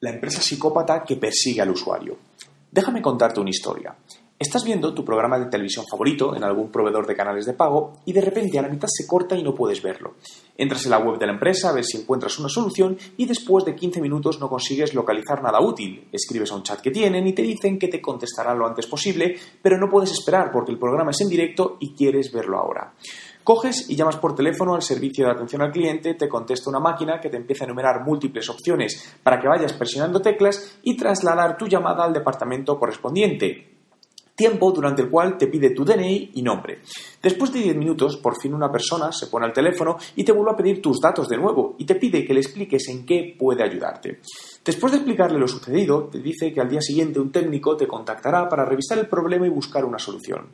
La empresa psicópata que persigue al usuario. Déjame contarte una historia. Estás viendo tu programa de televisión favorito en algún proveedor de canales de pago y de repente a la mitad se corta y no puedes verlo. Entras en la web de la empresa a ver si encuentras una solución y después de 15 minutos no consigues localizar nada útil. Escribes a un chat que tienen y te dicen que te contestará lo antes posible, pero no puedes esperar porque el programa es en directo y quieres verlo ahora. Coges y llamas por teléfono al servicio de atención al cliente, te contesta una máquina que te empieza a enumerar múltiples opciones para que vayas presionando teclas y trasladar tu llamada al departamento correspondiente tiempo durante el cual te pide tu DNI y nombre. Después de 10 minutos, por fin una persona se pone al teléfono y te vuelve a pedir tus datos de nuevo y te pide que le expliques en qué puede ayudarte. Después de explicarle lo sucedido, te dice que al día siguiente un técnico te contactará para revisar el problema y buscar una solución.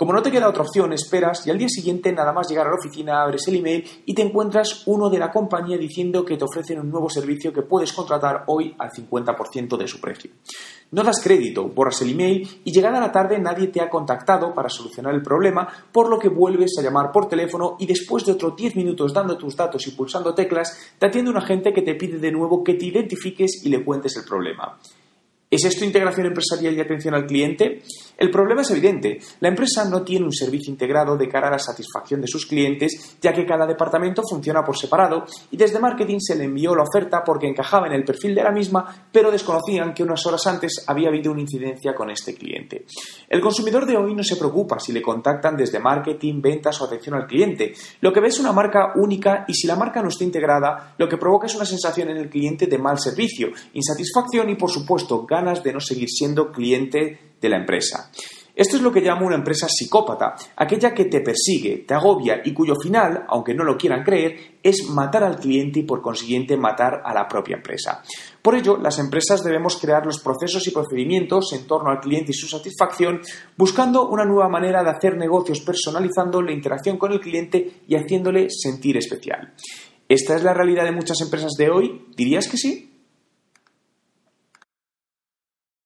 Como no te queda otra opción, esperas y al día siguiente nada más llegar a la oficina abres el email y te encuentras uno de la compañía diciendo que te ofrecen un nuevo servicio que puedes contratar hoy al 50% de su precio. No das crédito, borras el email y llegada la tarde nadie te ha contactado para solucionar el problema, por lo que vuelves a llamar por teléfono y después de otros 10 minutos dando tus datos y pulsando teclas, te atiende un agente que te pide de nuevo que te identifiques y le cuentes el problema. ¿Es esto integración empresarial y atención al cliente? El problema es evidente. La empresa no tiene un servicio integrado de cara a la satisfacción de sus clientes, ya que cada departamento funciona por separado y desde marketing se le envió la oferta porque encajaba en el perfil de la misma, pero desconocían que unas horas antes había habido una incidencia con este cliente. El consumidor de hoy no se preocupa si le contactan desde marketing, ventas o atención al cliente. Lo que ve es una marca única y si la marca no está integrada, lo que provoca es una sensación en el cliente de mal servicio, insatisfacción y, por supuesto, de no seguir siendo cliente de la empresa. Esto es lo que llamo una empresa psicópata, aquella que te persigue, te agobia y cuyo final, aunque no lo quieran creer, es matar al cliente y por consiguiente matar a la propia empresa. Por ello, las empresas debemos crear los procesos y procedimientos en torno al cliente y su satisfacción, buscando una nueva manera de hacer negocios personalizando la interacción con el cliente y haciéndole sentir especial. ¿Esta es la realidad de muchas empresas de hoy? ¿Dirías que sí?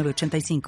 85